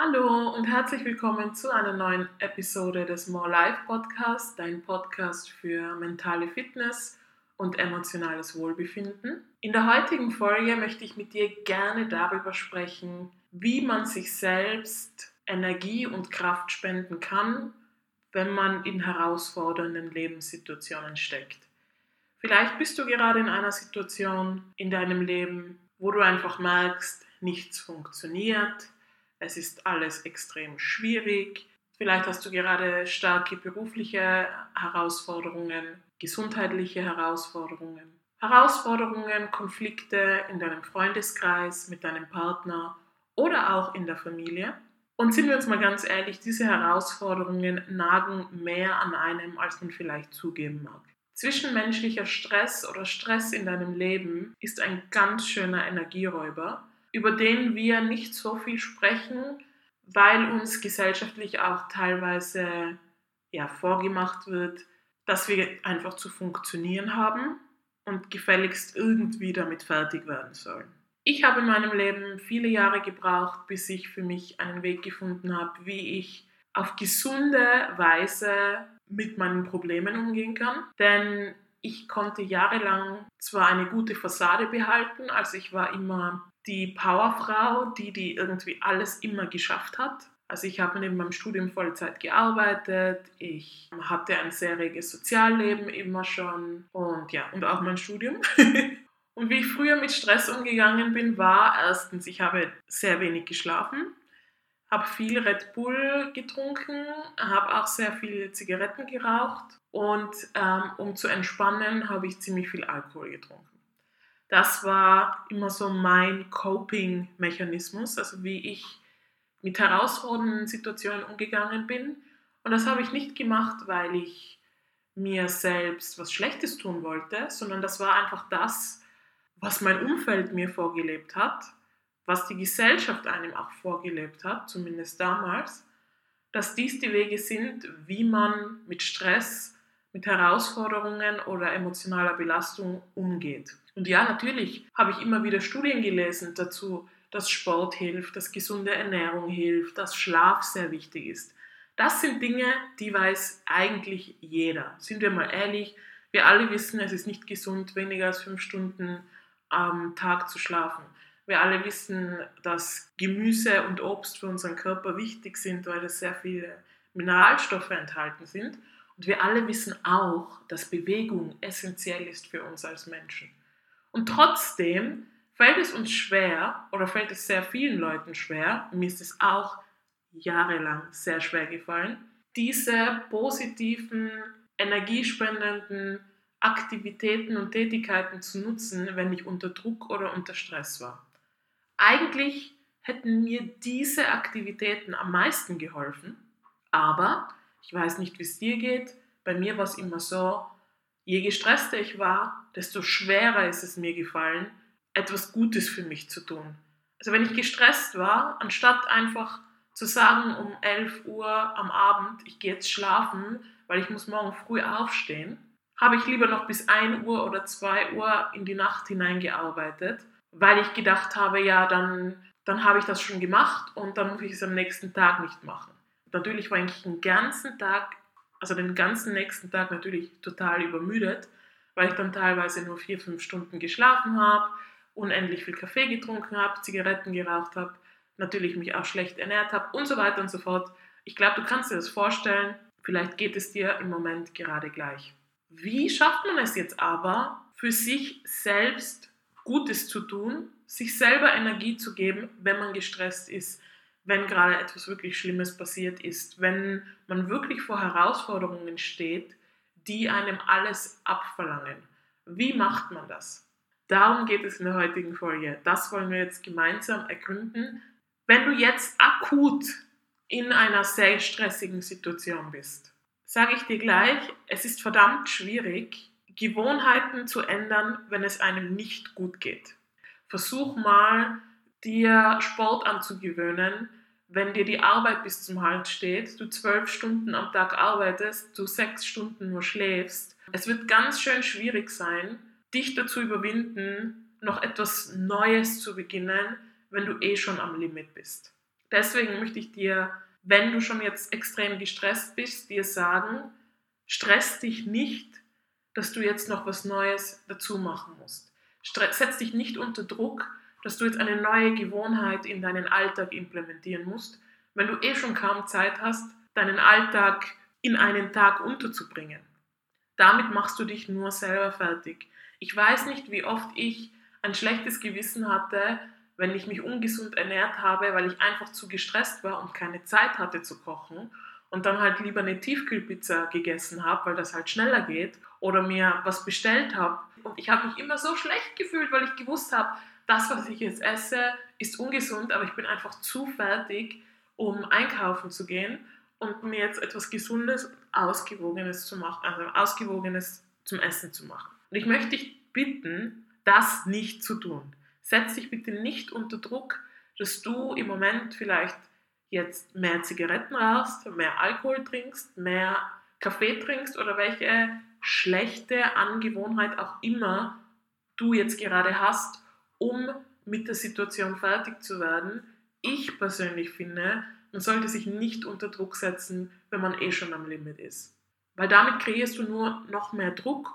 Hallo und herzlich willkommen zu einer neuen Episode des More Life Podcast, dein Podcast für mentale Fitness und emotionales Wohlbefinden. In der heutigen Folge möchte ich mit dir gerne darüber sprechen, wie man sich selbst Energie und Kraft spenden kann, wenn man in herausfordernden Lebenssituationen steckt. Vielleicht bist du gerade in einer Situation in deinem Leben, wo du einfach merkst, nichts funktioniert, es ist alles extrem schwierig. Vielleicht hast du gerade starke berufliche Herausforderungen, gesundheitliche Herausforderungen, Herausforderungen, Konflikte in deinem Freundeskreis, mit deinem Partner oder auch in der Familie. Und sind wir uns mal ganz ehrlich, diese Herausforderungen nagen mehr an einem, als man vielleicht zugeben mag. Zwischenmenschlicher Stress oder Stress in deinem Leben ist ein ganz schöner Energieräuber über den wir nicht so viel sprechen, weil uns gesellschaftlich auch teilweise ja, vorgemacht wird, dass wir einfach zu funktionieren haben und gefälligst irgendwie damit fertig werden sollen. Ich habe in meinem Leben viele Jahre gebraucht, bis ich für mich einen Weg gefunden habe, wie ich auf gesunde Weise mit meinen Problemen umgehen kann. Denn ich konnte jahrelang zwar eine gute Fassade behalten, also ich war immer die Powerfrau, die, die irgendwie alles immer geschafft hat. Also ich habe neben meinem Studium Vollzeit gearbeitet, ich hatte ein sehr reges Sozialleben immer schon und ja, und auch mein Studium. und wie ich früher mit Stress umgegangen bin, war erstens, ich habe sehr wenig geschlafen, habe viel Red Bull getrunken, habe auch sehr viele Zigaretten geraucht und ähm, um zu entspannen, habe ich ziemlich viel Alkohol getrunken das war immer so mein Coping-Mechanismus, also wie ich mit herausfordernden Situationen umgegangen bin. Und das habe ich nicht gemacht, weil ich mir selbst was Schlechtes tun wollte, sondern das war einfach das, was mein Umfeld mir vorgelebt hat, was die Gesellschaft einem auch vorgelebt hat, zumindest damals, dass dies die Wege sind, wie man mit Stress, mit Herausforderungen oder emotionaler Belastung umgeht. Und ja, natürlich habe ich immer wieder Studien gelesen dazu, dass Sport hilft, dass gesunde Ernährung hilft, dass Schlaf sehr wichtig ist. Das sind Dinge, die weiß eigentlich jeder. Sind wir mal ehrlich, wir alle wissen, es ist nicht gesund, weniger als fünf Stunden am Tag zu schlafen. Wir alle wissen, dass Gemüse und Obst für unseren Körper wichtig sind, weil es sehr viele Mineralstoffe enthalten sind. Und wir alle wissen auch, dass Bewegung essentiell ist für uns als Menschen. Und trotzdem fällt es uns schwer oder fällt es sehr vielen Leuten schwer, mir ist es auch jahrelang sehr schwer gefallen, diese positiven, energiespendenden Aktivitäten und Tätigkeiten zu nutzen, wenn ich unter Druck oder unter Stress war. Eigentlich hätten mir diese Aktivitäten am meisten geholfen, aber ich weiß nicht, wie es dir geht. Bei mir war es immer so, Je gestresster ich war, desto schwerer ist es mir gefallen, etwas Gutes für mich zu tun. Also wenn ich gestresst war, anstatt einfach zu sagen um 11 Uhr am Abend, ich gehe jetzt schlafen, weil ich muss morgen früh aufstehen, habe ich lieber noch bis 1 Uhr oder 2 Uhr in die Nacht hineingearbeitet, weil ich gedacht habe, ja, dann, dann habe ich das schon gemacht und dann muss ich es am nächsten Tag nicht machen. natürlich war ich den ganzen Tag also den ganzen nächsten Tag natürlich total übermüdet, weil ich dann teilweise nur vier, fünf Stunden geschlafen habe, unendlich viel Kaffee getrunken habe, Zigaretten geraucht habe, natürlich mich auch schlecht ernährt habe und so weiter und so fort. Ich glaube, du kannst dir das vorstellen, vielleicht geht es dir im Moment gerade gleich. Wie schafft man es jetzt aber, für sich selbst Gutes zu tun, sich selber Energie zu geben, wenn man gestresst ist? Wenn gerade etwas wirklich Schlimmes passiert ist, wenn man wirklich vor Herausforderungen steht, die einem alles abverlangen. Wie macht man das? Darum geht es in der heutigen Folge. Das wollen wir jetzt gemeinsam ergründen. Wenn du jetzt akut in einer sehr stressigen Situation bist, sage ich dir gleich, es ist verdammt schwierig, Gewohnheiten zu ändern, wenn es einem nicht gut geht. Versuch mal, dir Sport anzugewöhnen, wenn dir die Arbeit bis zum Hals steht, du zwölf Stunden am Tag arbeitest, du sechs Stunden nur schläfst. Es wird ganz schön schwierig sein, dich dazu überwinden, noch etwas Neues zu beginnen, wenn du eh schon am Limit bist. Deswegen möchte ich dir, wenn du schon jetzt extrem gestresst bist, dir sagen, stress dich nicht, dass du jetzt noch was Neues dazu machen musst. Setz dich nicht unter Druck, dass du jetzt eine neue Gewohnheit in deinen Alltag implementieren musst, wenn du eh schon kaum Zeit hast, deinen Alltag in einen Tag unterzubringen. Damit machst du dich nur selber fertig. Ich weiß nicht, wie oft ich ein schlechtes Gewissen hatte, wenn ich mich ungesund ernährt habe, weil ich einfach zu gestresst war und keine Zeit hatte zu kochen und dann halt lieber eine Tiefkühlpizza gegessen habe, weil das halt schneller geht oder mir was bestellt habe. Und ich habe mich immer so schlecht gefühlt, weil ich gewusst habe, das, was ich jetzt esse, ist ungesund, aber ich bin einfach zu fertig, um einkaufen zu gehen und mir jetzt etwas Gesundes, Ausgewogenes zu machen, also Ausgewogenes zum Essen zu machen. Und ich möchte dich bitten, das nicht zu tun. Setz dich bitte nicht unter Druck, dass du im Moment vielleicht jetzt mehr Zigaretten rauchst, mehr Alkohol trinkst, mehr Kaffee trinkst oder welche schlechte Angewohnheit auch immer du jetzt gerade hast, um mit der Situation fertig zu werden. Ich persönlich finde, man sollte sich nicht unter Druck setzen, wenn man eh schon am Limit ist. Weil damit kreierst du nur noch mehr Druck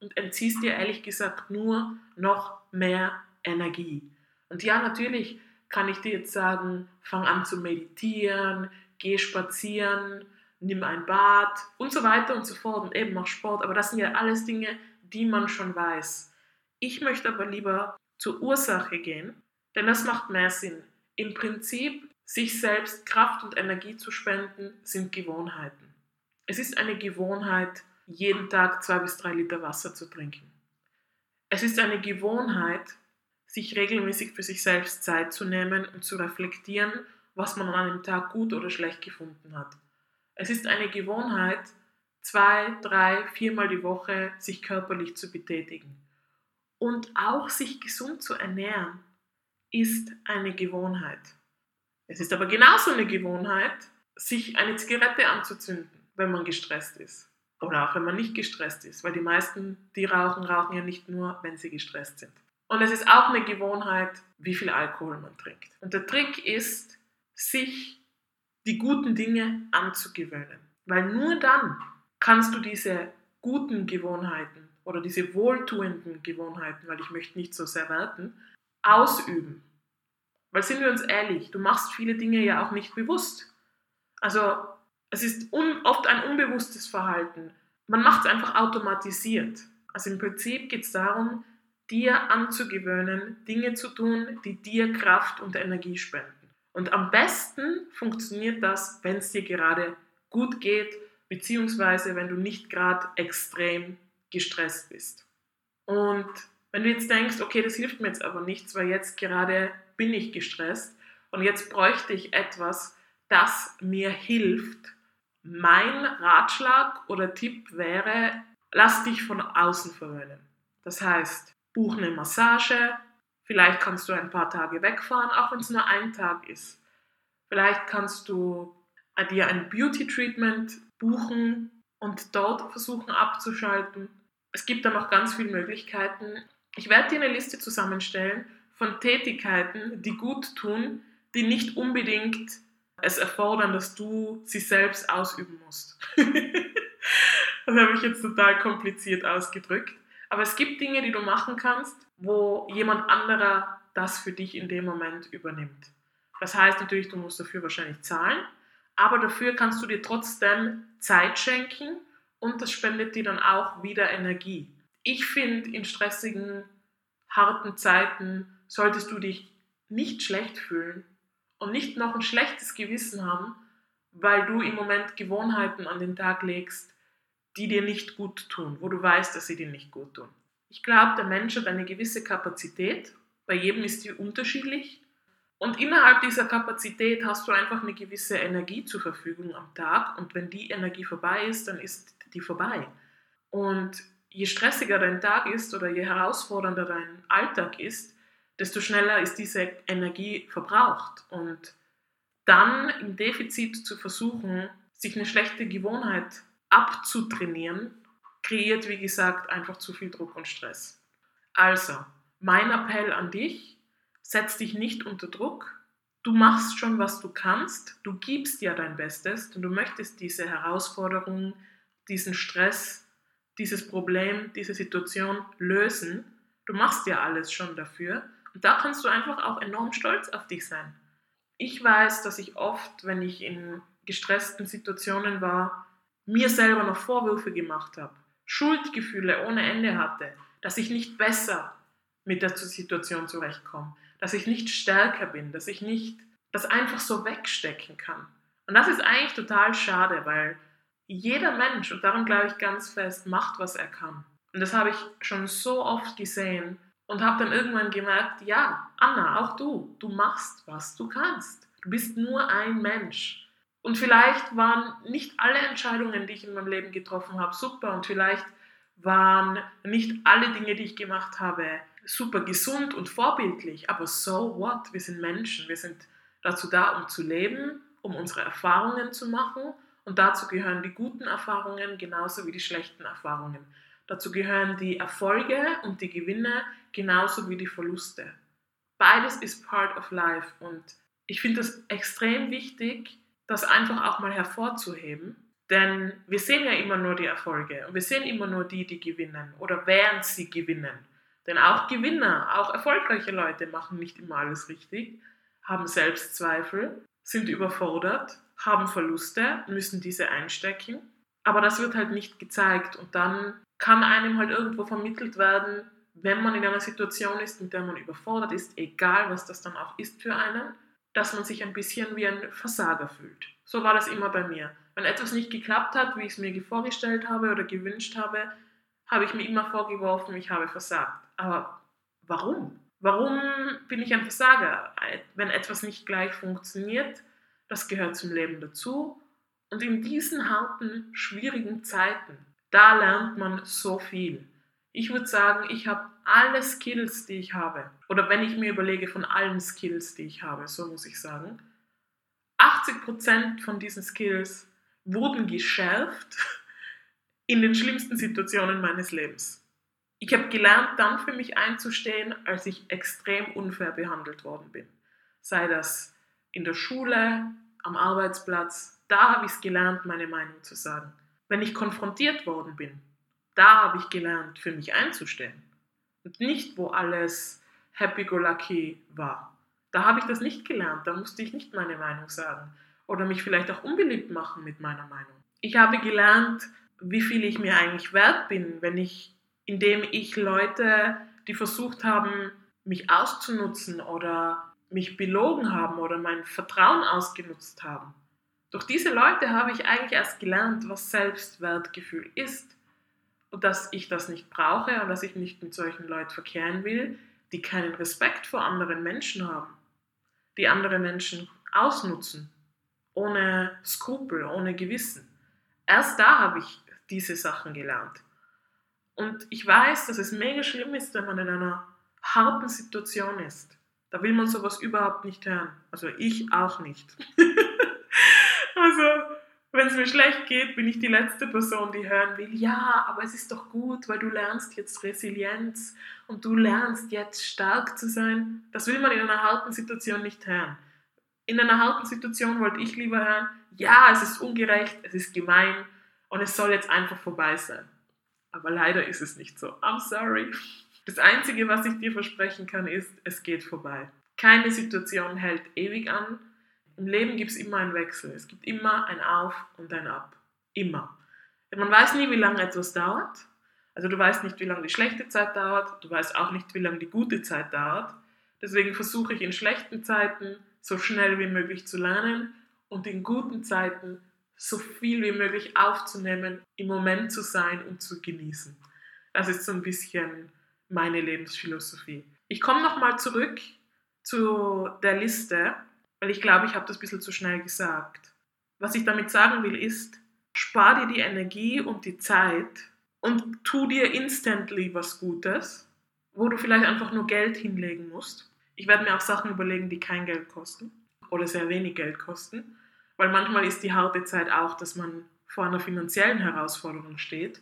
und entziehst dir ehrlich gesagt nur noch mehr Energie. Und ja, natürlich kann ich dir jetzt sagen, fang an zu meditieren, geh spazieren, nimm ein Bad und so weiter und so fort und eben mach Sport. Aber das sind ja alles Dinge, die man schon weiß. Ich möchte aber lieber zur Ursache gehen, denn das macht mehr Sinn. Im Prinzip, sich selbst Kraft und Energie zu spenden, sind Gewohnheiten. Es ist eine Gewohnheit, jeden Tag zwei bis drei Liter Wasser zu trinken. Es ist eine Gewohnheit, sich regelmäßig für sich selbst Zeit zu nehmen und zu reflektieren, was man an einem Tag gut oder schlecht gefunden hat. Es ist eine Gewohnheit, zwei, drei, viermal die Woche sich körperlich zu betätigen. Und auch sich gesund zu ernähren ist eine Gewohnheit. Es ist aber genauso eine Gewohnheit, sich eine Zigarette anzuzünden, wenn man gestresst ist. Oder auch wenn man nicht gestresst ist, weil die meisten, die rauchen, rauchen ja nicht nur, wenn sie gestresst sind. Und es ist auch eine Gewohnheit, wie viel Alkohol man trinkt. Und der Trick ist, sich die guten Dinge anzugewöhnen. Weil nur dann kannst du diese guten Gewohnheiten oder diese wohltuenden Gewohnheiten, weil ich möchte nicht so sehr werten, ausüben. Weil sind wir uns ehrlich, du machst viele Dinge ja auch nicht bewusst. Also es ist oft ein unbewusstes Verhalten. Man macht es einfach automatisiert. Also im Prinzip geht es darum, dir anzugewöhnen, Dinge zu tun, die dir Kraft und Energie spenden. Und am besten funktioniert das, wenn es dir gerade gut geht, beziehungsweise wenn du nicht gerade extrem gestresst bist. Und wenn du jetzt denkst, okay, das hilft mir jetzt aber nichts, weil jetzt gerade bin ich gestresst und jetzt bräuchte ich etwas, das mir hilft. Mein Ratschlag oder Tipp wäre, lass dich von außen verwöhnen. Das heißt, buch eine Massage, vielleicht kannst du ein paar Tage wegfahren, auch wenn es nur ein Tag ist. Vielleicht kannst du dir ein Beauty-Treatment buchen und dort versuchen abzuschalten. Es gibt da noch ganz viele Möglichkeiten. Ich werde dir eine Liste zusammenstellen von Tätigkeiten, die gut tun, die nicht unbedingt es erfordern, dass du sie selbst ausüben musst. das habe ich jetzt total kompliziert ausgedrückt. Aber es gibt Dinge, die du machen kannst, wo jemand anderer das für dich in dem Moment übernimmt. Das heißt natürlich, du musst dafür wahrscheinlich zahlen, aber dafür kannst du dir trotzdem Zeit schenken und das spendet dir dann auch wieder Energie. Ich finde, in stressigen, harten Zeiten solltest du dich nicht schlecht fühlen und nicht noch ein schlechtes Gewissen haben, weil du im Moment Gewohnheiten an den Tag legst, die dir nicht gut tun, wo du weißt, dass sie dir nicht gut tun. Ich glaube, der Mensch hat eine gewisse Kapazität, bei jedem ist die unterschiedlich. Und innerhalb dieser Kapazität hast du einfach eine gewisse Energie zur Verfügung am Tag und wenn die Energie vorbei ist, dann ist die vorbei. Und je stressiger dein Tag ist oder je herausfordernder dein Alltag ist, desto schneller ist diese Energie verbraucht. Und dann im Defizit zu versuchen, sich eine schlechte Gewohnheit abzutrainieren, kreiert, wie gesagt, einfach zu viel Druck und Stress. Also, mein Appell an dich, setz dich nicht unter Druck, du machst schon, was du kannst, du gibst ja dein Bestes und du möchtest diese Herausforderung, diesen Stress, dieses Problem, diese Situation lösen. Du machst ja alles schon dafür und da kannst du einfach auch enorm stolz auf dich sein. Ich weiß, dass ich oft, wenn ich in gestressten Situationen war, mir selber noch Vorwürfe gemacht habe, Schuldgefühle ohne Ende hatte, dass ich nicht besser mit der Situation zurechtkomme, dass ich nicht stärker bin, dass ich nicht das einfach so wegstecken kann. Und das ist eigentlich total schade, weil jeder Mensch, und daran glaube ich ganz fest, macht, was er kann. Und das habe ich schon so oft gesehen und habe dann irgendwann gemerkt, ja, Anna, auch du, du machst, was du kannst. Du bist nur ein Mensch. Und vielleicht waren nicht alle Entscheidungen, die ich in meinem Leben getroffen habe, super. Und vielleicht waren nicht alle Dinge, die ich gemacht habe, super gesund und vorbildlich. Aber so what? Wir sind Menschen. Wir sind dazu da, um zu leben, um unsere Erfahrungen zu machen. Und dazu gehören die guten Erfahrungen genauso wie die schlechten Erfahrungen. Dazu gehören die Erfolge und die Gewinne genauso wie die Verluste. Beides ist part of life und ich finde es extrem wichtig, das einfach auch mal hervorzuheben. Denn wir sehen ja immer nur die Erfolge und wir sehen immer nur die, die gewinnen oder während sie gewinnen. Denn auch Gewinner, auch erfolgreiche Leute machen nicht immer alles richtig, haben Selbstzweifel, sind überfordert, haben Verluste, müssen diese einstecken. Aber das wird halt nicht gezeigt und dann kann einem halt irgendwo vermittelt werden, wenn man in einer Situation ist, mit der man überfordert ist, egal was das dann auch ist für einen, dass man sich ein bisschen wie ein Versager fühlt. So war das immer bei mir. Wenn etwas nicht geklappt hat, wie ich es mir vorgestellt habe oder gewünscht habe, habe ich mir immer vorgeworfen, ich habe versagt. Aber warum? Warum bin ich ein Versager? Wenn etwas nicht gleich funktioniert, das gehört zum Leben dazu. Und in diesen harten, schwierigen Zeiten, da lernt man so viel. Ich würde sagen, ich habe alle Skills, die ich habe, oder wenn ich mir überlege von allen Skills, die ich habe, so muss ich sagen, 80% von diesen Skills wurden geschärft in den schlimmsten Situationen meines Lebens. Ich habe gelernt, dann für mich einzustehen, als ich extrem unfair behandelt worden bin. Sei das in der Schule, am Arbeitsplatz, da habe ich es gelernt, meine Meinung zu sagen. Wenn ich konfrontiert worden bin, da habe ich gelernt, für mich einzustehen. Und nicht, wo alles happy-go-lucky war. Da habe ich das nicht gelernt, da musste ich nicht meine Meinung sagen oder mich vielleicht auch unbeliebt machen mit meiner Meinung. Ich habe gelernt, wie viel ich mir eigentlich wert bin, wenn ich, indem ich Leute, die versucht haben, mich auszunutzen oder mich belogen haben oder mein Vertrauen ausgenutzt haben. Durch diese Leute habe ich eigentlich erst gelernt, was Selbstwertgefühl ist und dass ich das nicht brauche und dass ich nicht mit solchen Leuten verkehren will, die keinen Respekt vor anderen Menschen haben, die andere Menschen ausnutzen, ohne Skrupel, ohne Gewissen. Erst da habe ich diese Sachen gelernt. Und ich weiß, dass es mega schlimm ist, wenn man in einer harten Situation ist. Da will man sowas überhaupt nicht hören. Also ich auch nicht. also wenn es mir schlecht geht, bin ich die letzte Person, die hören will, ja, aber es ist doch gut, weil du lernst jetzt Resilienz und du lernst jetzt stark zu sein. Das will man in einer harten Situation nicht hören. In einer harten Situation wollte ich lieber hören, ja, es ist ungerecht, es ist gemein und es soll jetzt einfach vorbei sein. Aber leider ist es nicht so. I'm sorry. Das Einzige, was ich dir versprechen kann, ist, es geht vorbei. Keine Situation hält ewig an im Leben gibt es immer einen Wechsel. Es gibt immer ein Auf und ein Ab. Immer. Man weiß nie, wie lange etwas dauert. Also du weißt nicht, wie lange die schlechte Zeit dauert. Du weißt auch nicht, wie lange die gute Zeit dauert. Deswegen versuche ich in schlechten Zeiten so schnell wie möglich zu lernen und in guten Zeiten so viel wie möglich aufzunehmen, im Moment zu sein und zu genießen. Das ist so ein bisschen meine Lebensphilosophie. Ich komme nochmal zurück zu der Liste weil ich glaube, ich habe das ein bisschen zu schnell gesagt. Was ich damit sagen will, ist, spar dir die Energie und die Zeit und tu dir instantly was Gutes, wo du vielleicht einfach nur Geld hinlegen musst. Ich werde mir auch Sachen überlegen, die kein Geld kosten oder sehr wenig Geld kosten, weil manchmal ist die harte Zeit auch, dass man vor einer finanziellen Herausforderung steht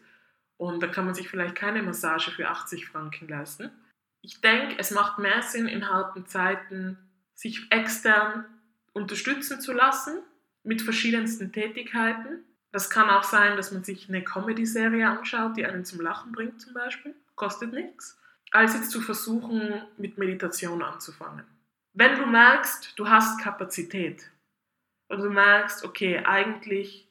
und da kann man sich vielleicht keine Massage für 80 Franken leisten. Ich denke, es macht mehr Sinn in harten Zeiten sich extern unterstützen zu lassen mit verschiedensten Tätigkeiten. Das kann auch sein, dass man sich eine Comedy-Serie anschaut, die einen zum Lachen bringt zum Beispiel. Kostet nichts. Als jetzt zu versuchen, mit Meditation anzufangen. Wenn du merkst, du hast Kapazität und du merkst, okay, eigentlich,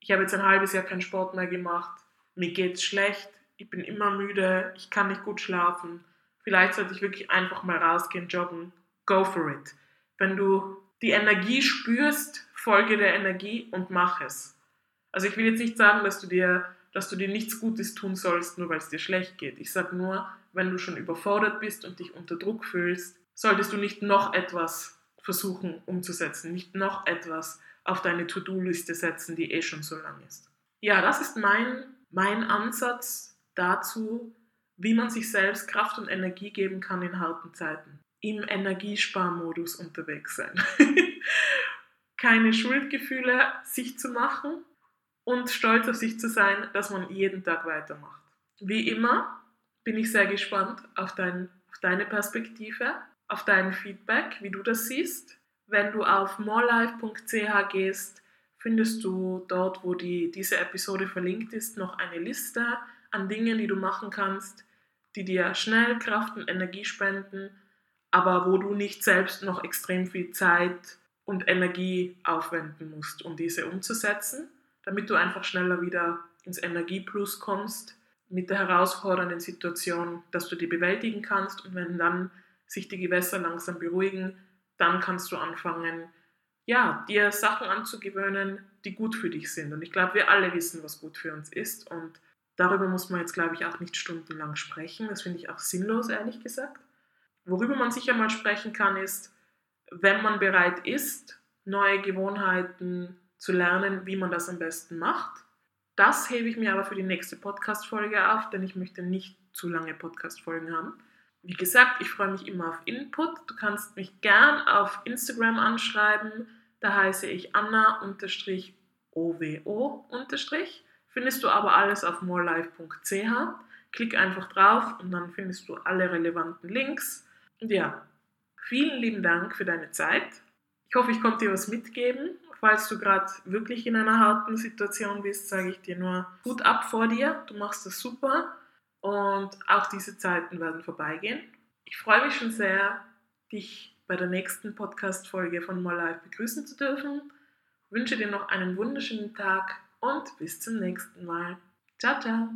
ich habe jetzt ein halbes Jahr keinen Sport mehr gemacht, mir geht's schlecht, ich bin immer müde, ich kann nicht gut schlafen, vielleicht sollte ich wirklich einfach mal rausgehen, joggen, go for it. Wenn du die Energie spürst, folge der Energie und mach es. Also ich will jetzt nicht sagen, dass du dir, dass du dir nichts Gutes tun sollst, nur weil es dir schlecht geht. Ich sage nur, wenn du schon überfordert bist und dich unter Druck fühlst, solltest du nicht noch etwas versuchen umzusetzen, nicht noch etwas auf deine To-Do-Liste setzen, die eh schon so lang ist. Ja, das ist mein, mein Ansatz dazu, wie man sich selbst Kraft und Energie geben kann in harten Zeiten im Energiesparmodus unterwegs sein. Keine Schuldgefühle sich zu machen und stolz auf sich zu sein, dass man jeden Tag weitermacht. Wie immer bin ich sehr gespannt auf, dein, auf deine Perspektive, auf dein Feedback, wie du das siehst. Wenn du auf morelife.ch gehst, findest du dort, wo die, diese Episode verlinkt ist, noch eine Liste an Dingen, die du machen kannst, die dir schnell Kraft und Energie spenden aber wo du nicht selbst noch extrem viel Zeit und Energie aufwenden musst, um diese umzusetzen, damit du einfach schneller wieder ins Energieplus kommst mit der herausfordernden Situation, dass du die bewältigen kannst und wenn dann sich die Gewässer langsam beruhigen, dann kannst du anfangen, ja, dir Sachen anzugewöhnen, die gut für dich sind. Und ich glaube, wir alle wissen, was gut für uns ist und darüber muss man jetzt, glaube ich, auch nicht stundenlang sprechen. Das finde ich auch sinnlos, ehrlich gesagt. Worüber man sicher mal sprechen kann, ist, wenn man bereit ist, neue Gewohnheiten zu lernen, wie man das am besten macht. Das hebe ich mir aber für die nächste Podcast-Folge auf, denn ich möchte nicht zu lange Podcast-Folgen haben. Wie gesagt, ich freue mich immer auf Input. Du kannst mich gern auf Instagram anschreiben. Da heiße ich Anna-OWO. Findest du aber alles auf morelife.ch. Klick einfach drauf und dann findest du alle relevanten Links. Und ja, vielen lieben Dank für deine Zeit. Ich hoffe, ich konnte dir was mitgeben. Falls du gerade wirklich in einer harten Situation bist, sage ich dir nur Hut ab vor dir. Du machst das super und auch diese Zeiten werden vorbeigehen. Ich freue mich schon sehr, dich bei der nächsten Podcast-Folge von More Life begrüßen zu dürfen. Wünsche dir noch einen wunderschönen Tag und bis zum nächsten Mal. Ciao, ciao.